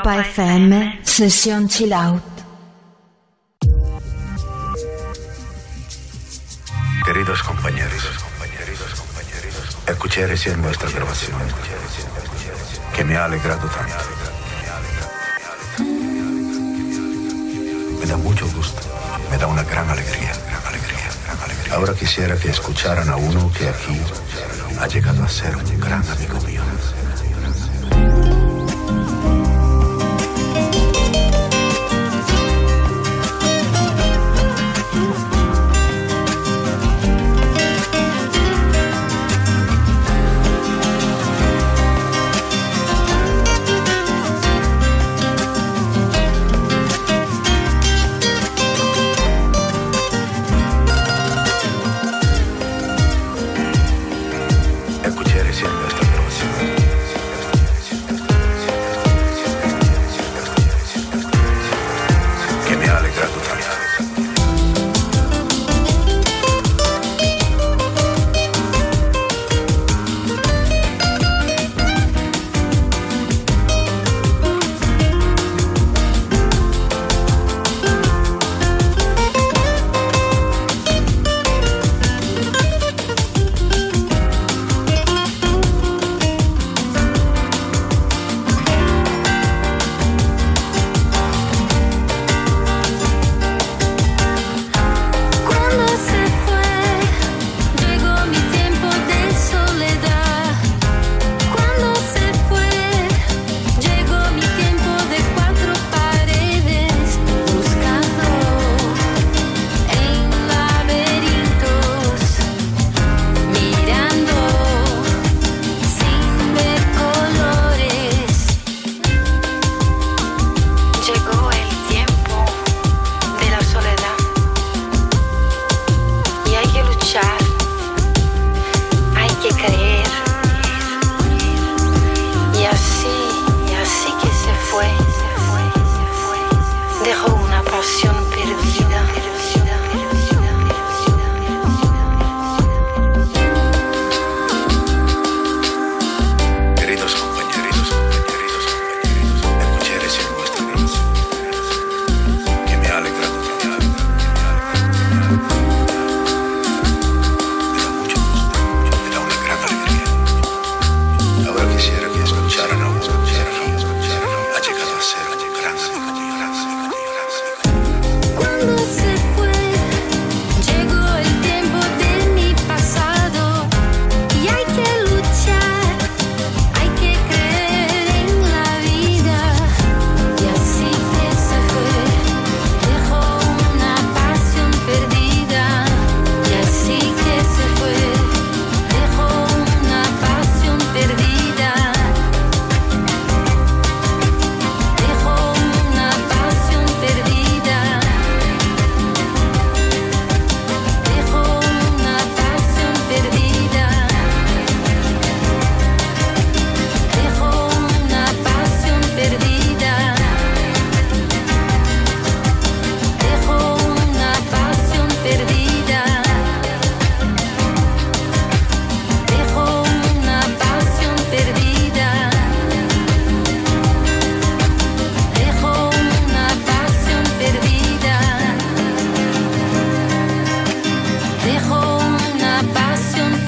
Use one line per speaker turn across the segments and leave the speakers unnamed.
Europa FM, sesión chill out.
Queridos compañeros, escuché recién nuestra grabación que me ha alegrado tanto. Me da mucho gusto, me da una gran alegría. Ahora quisiera que escucharan a uno que aquí ha llegado a ser un gran amigo mío.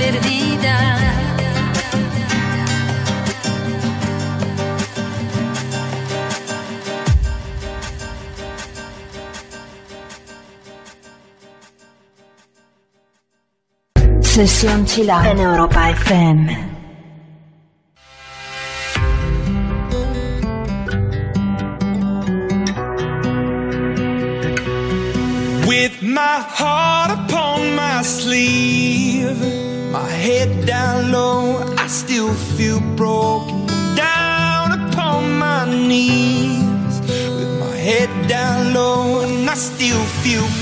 Perdida.
Sesión Chill Out en Europa FM.
Still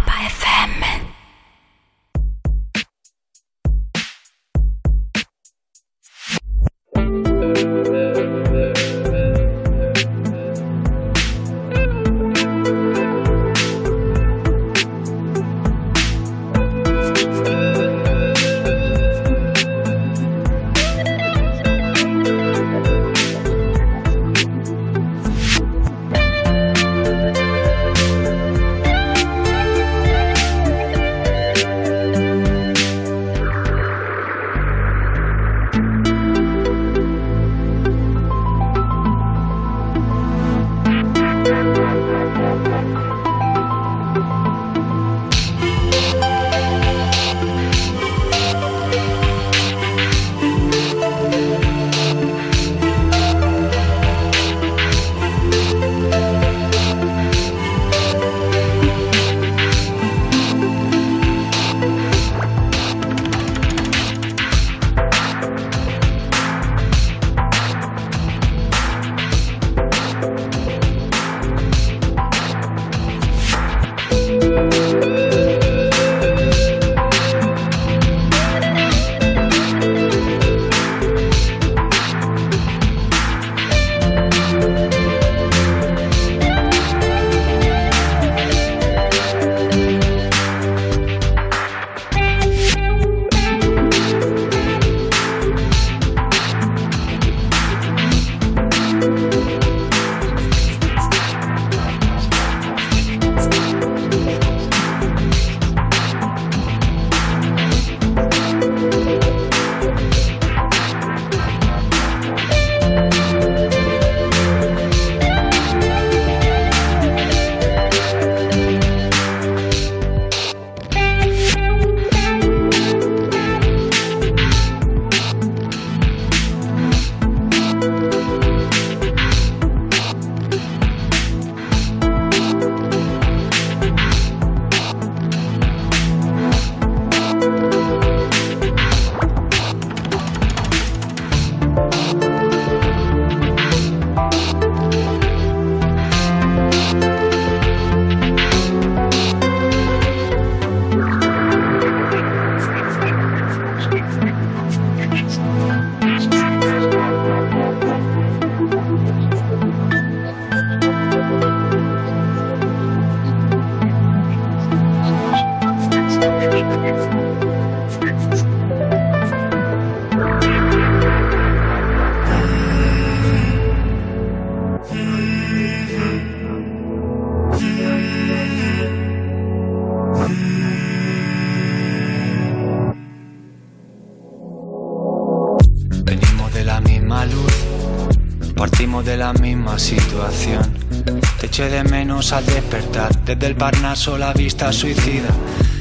Desde el Parnaso la vista suicida.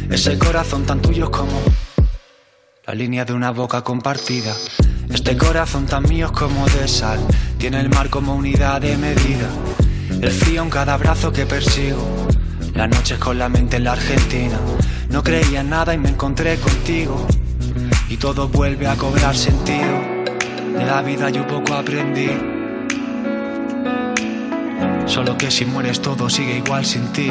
Ese corazón tan tuyo como la línea de una boca compartida. Este corazón tan mío como de sal, tiene el mar como unidad de medida. El frío en cada brazo que persigo, las noches con la mente en la Argentina. No creía en nada y me encontré contigo y todo vuelve a cobrar sentido. De la vida yo poco aprendí. Solo que si mueres todo sigue igual sin ti.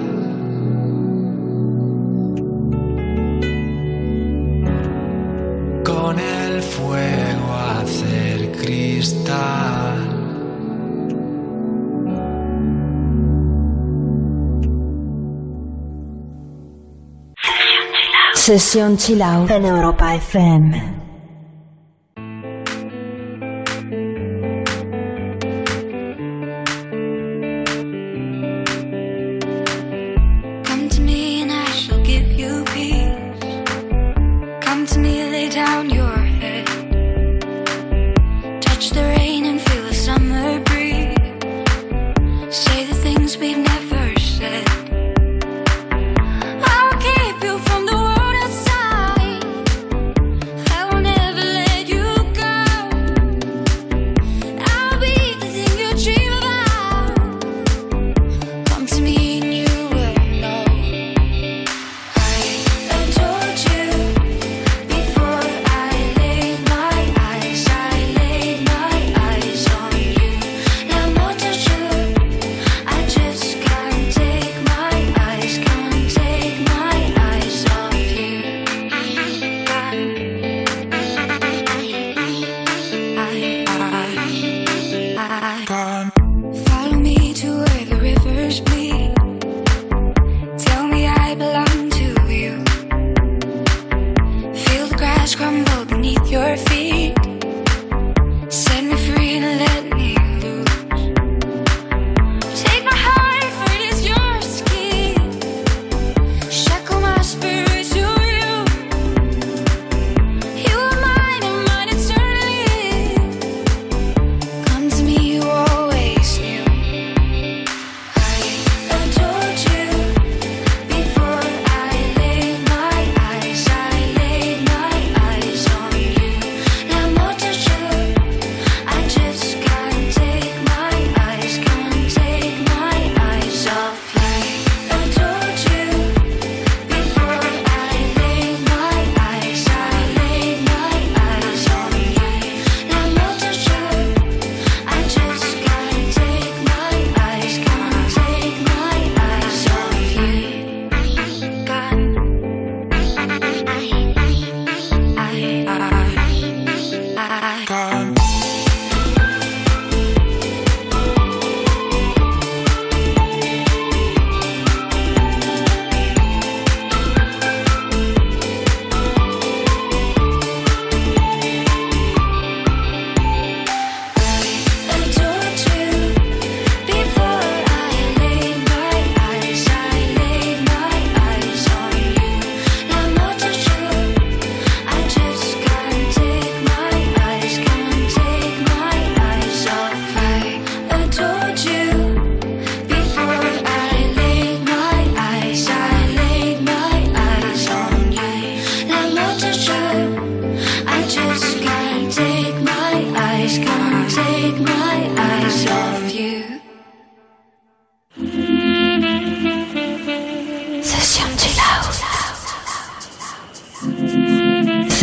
Sesión estar.
Sesión Chilau en Europa FM.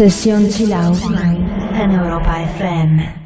Sesión Chill and en Europa FM.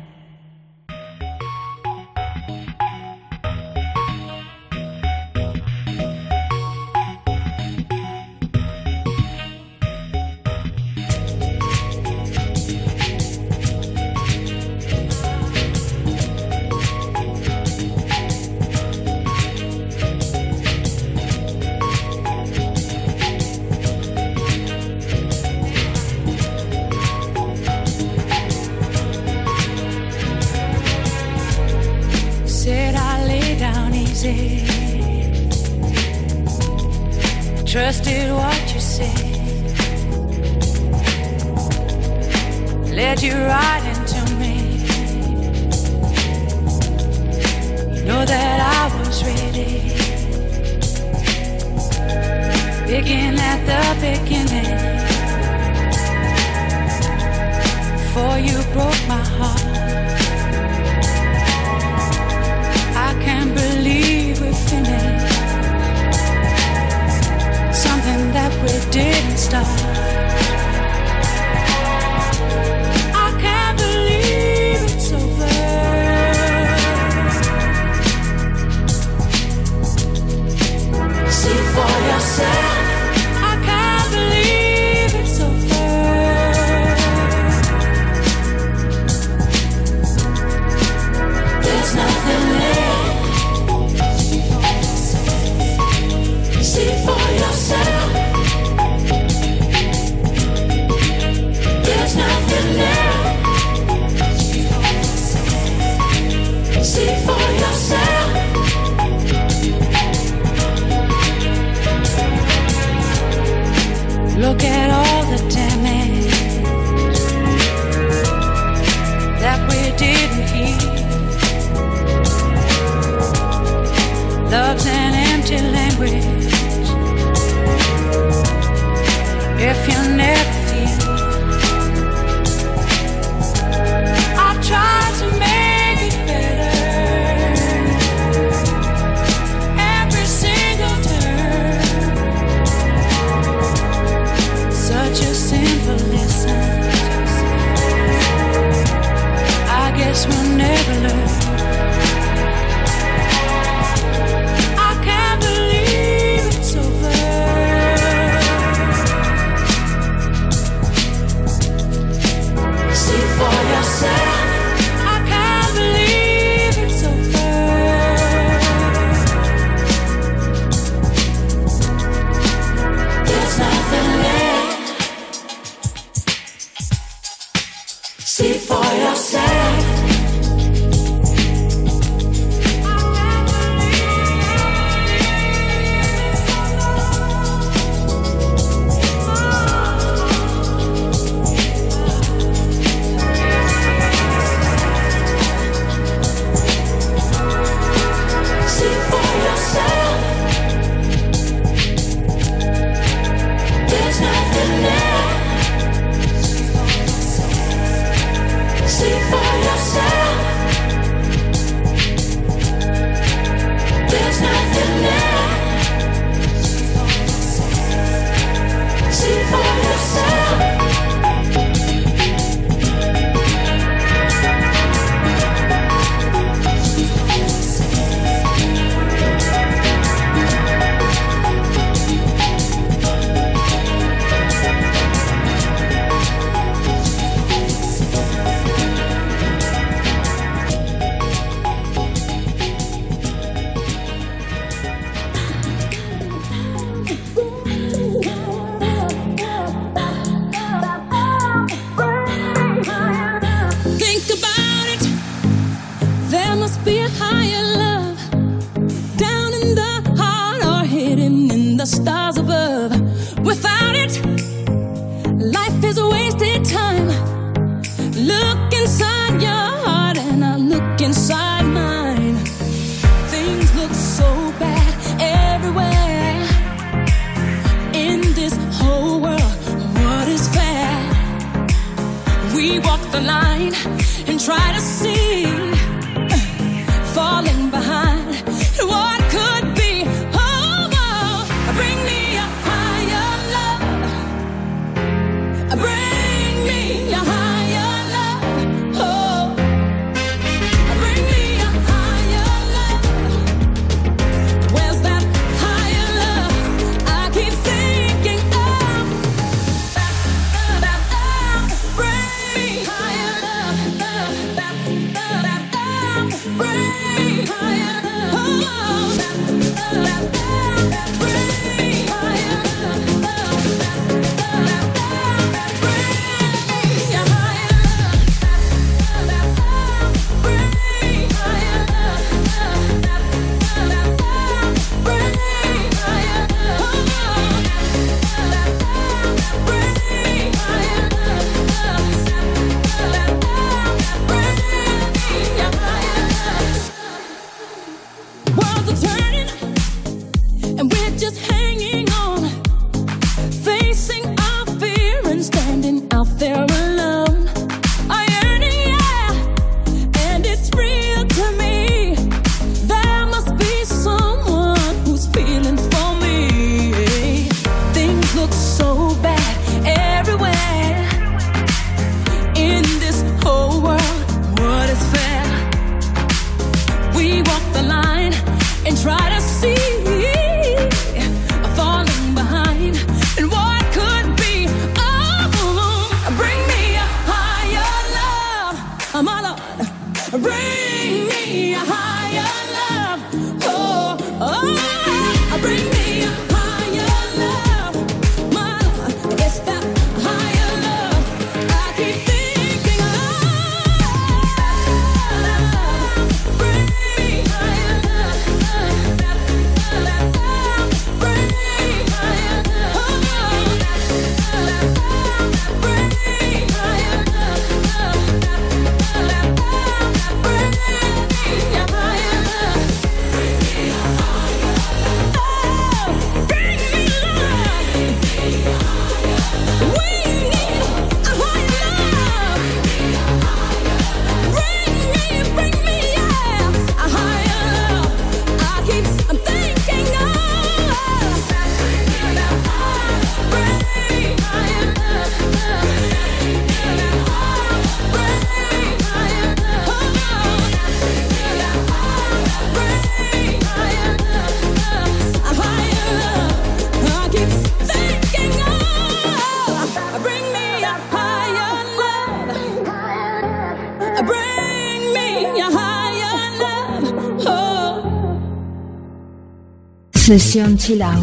Sesión Chilau.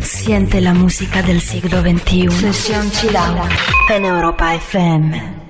Siente la música del siglo XXI. Sesión Chilau. Out. En Europa FM.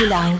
Sesión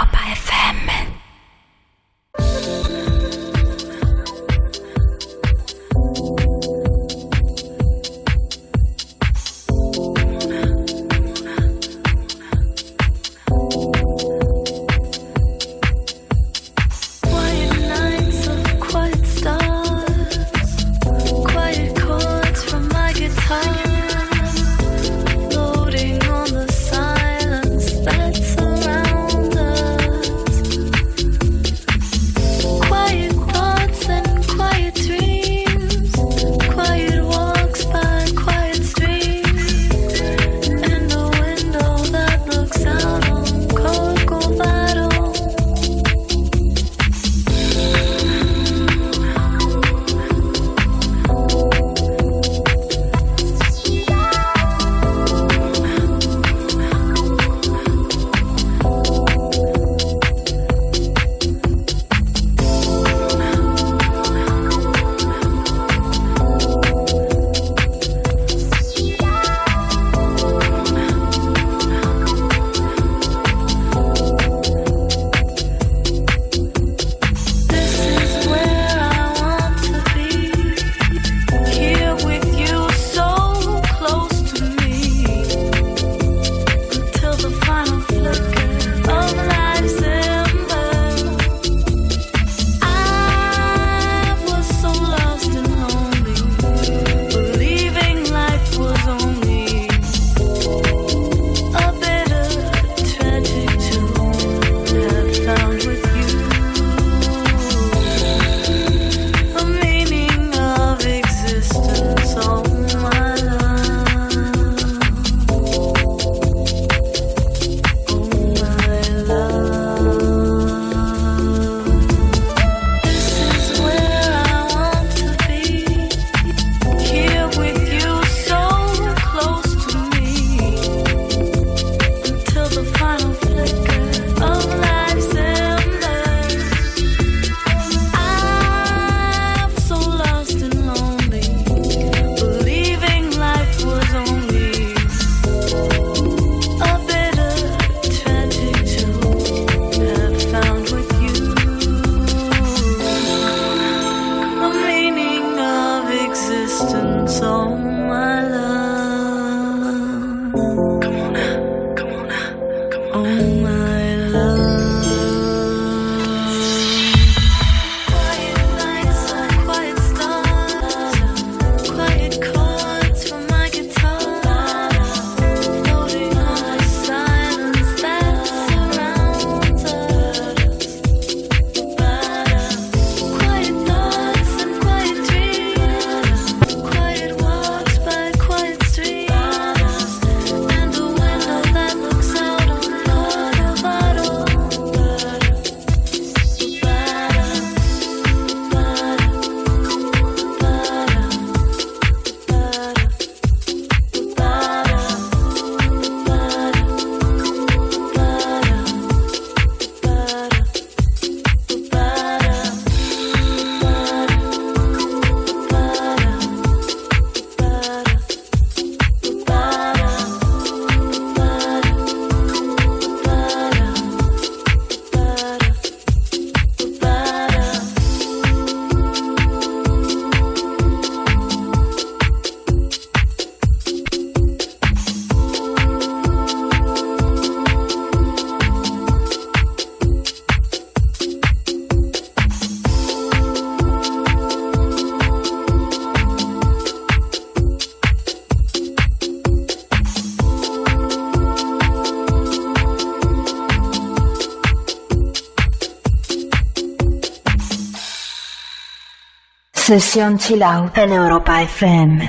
Session Chill Out en Europa FM.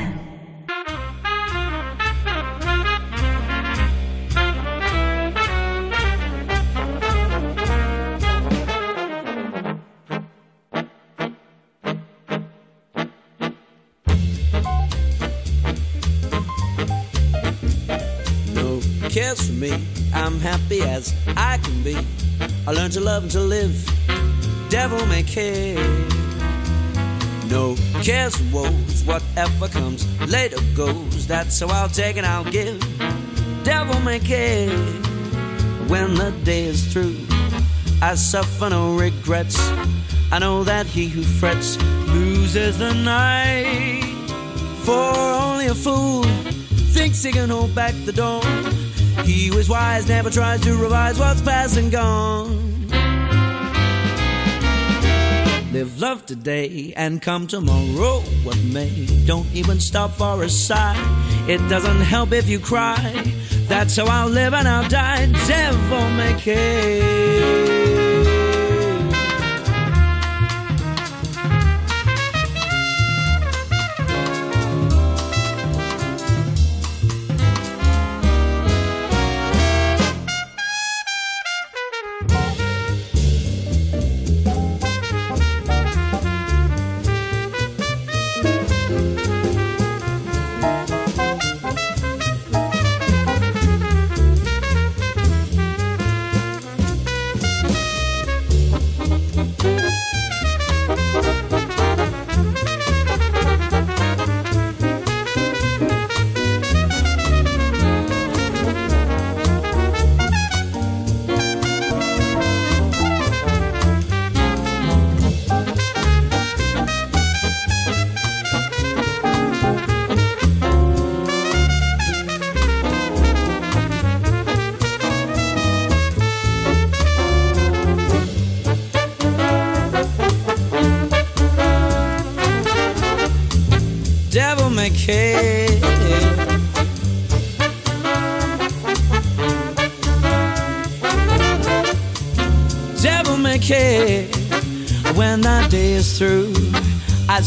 cares for me. I'm happy as I can be. I learned to love and to live. Devil may care cares and woes, whatever comes later goes. That's how I'll take and I'll give. Devil may care when the day is through. I suffer no regrets. I know that he who frets loses the night. For only a fool thinks he can hold back the dawn. He who is wise never tries to revise what's past and gone. Live love today and come tomorrow, what may. Don't even stop for a sigh. It doesn't help if you cry. That's how I'll live and I'll die. Devil may care.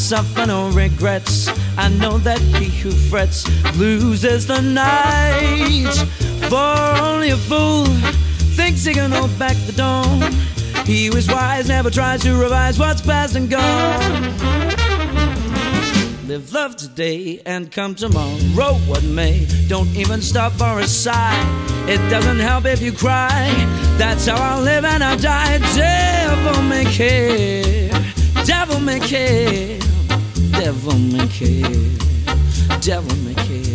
Suffer no regrets. I know that he who frets loses the night. For only a fool thinks he can hold back the dawn. He who is wise never tries to revise what's past and gone. Live love today and come tomorrow, what may. Don't even stop for a sigh. It doesn't help if you cry. That's how I'll live and I'll die. Devil may care. Devil may care. Devil may care. Devil may care.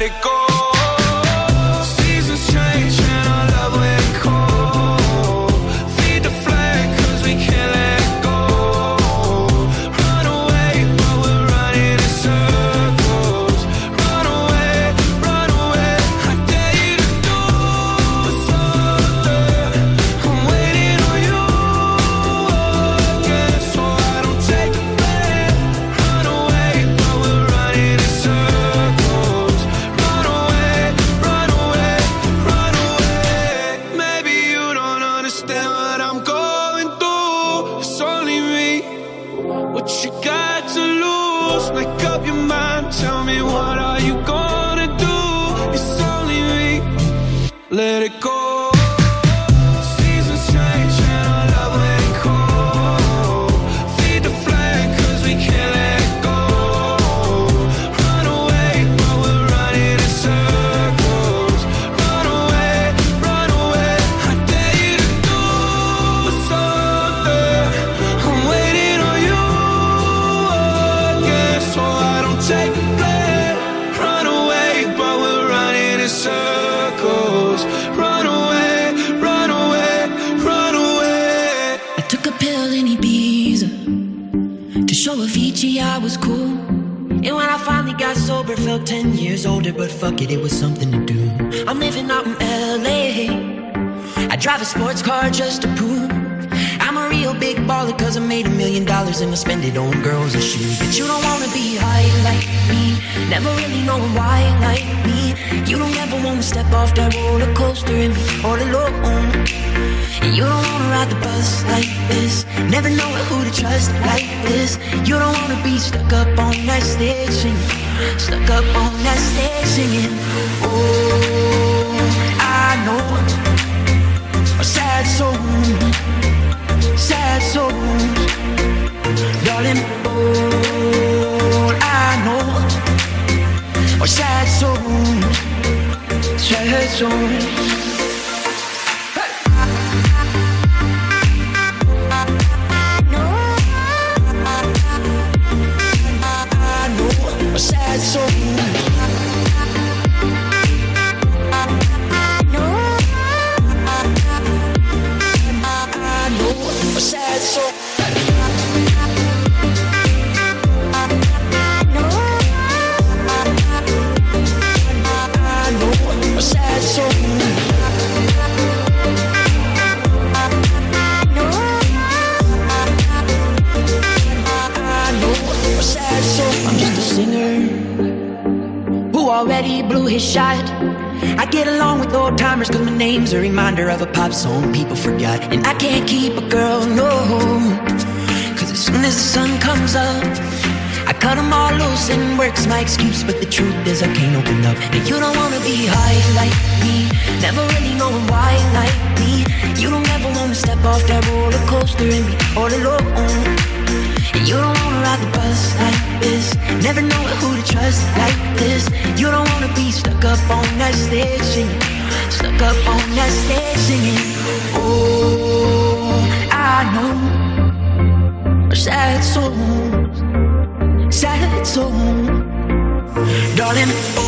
let it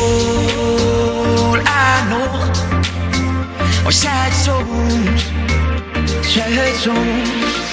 all I know are sad songs, sad
songs.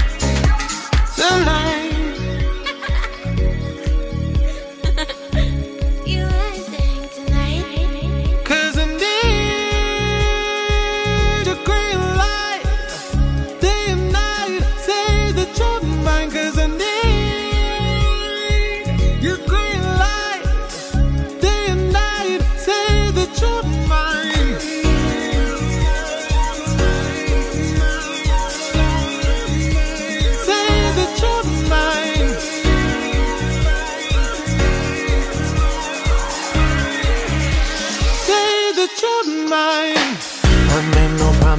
Cause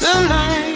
Tonight.
When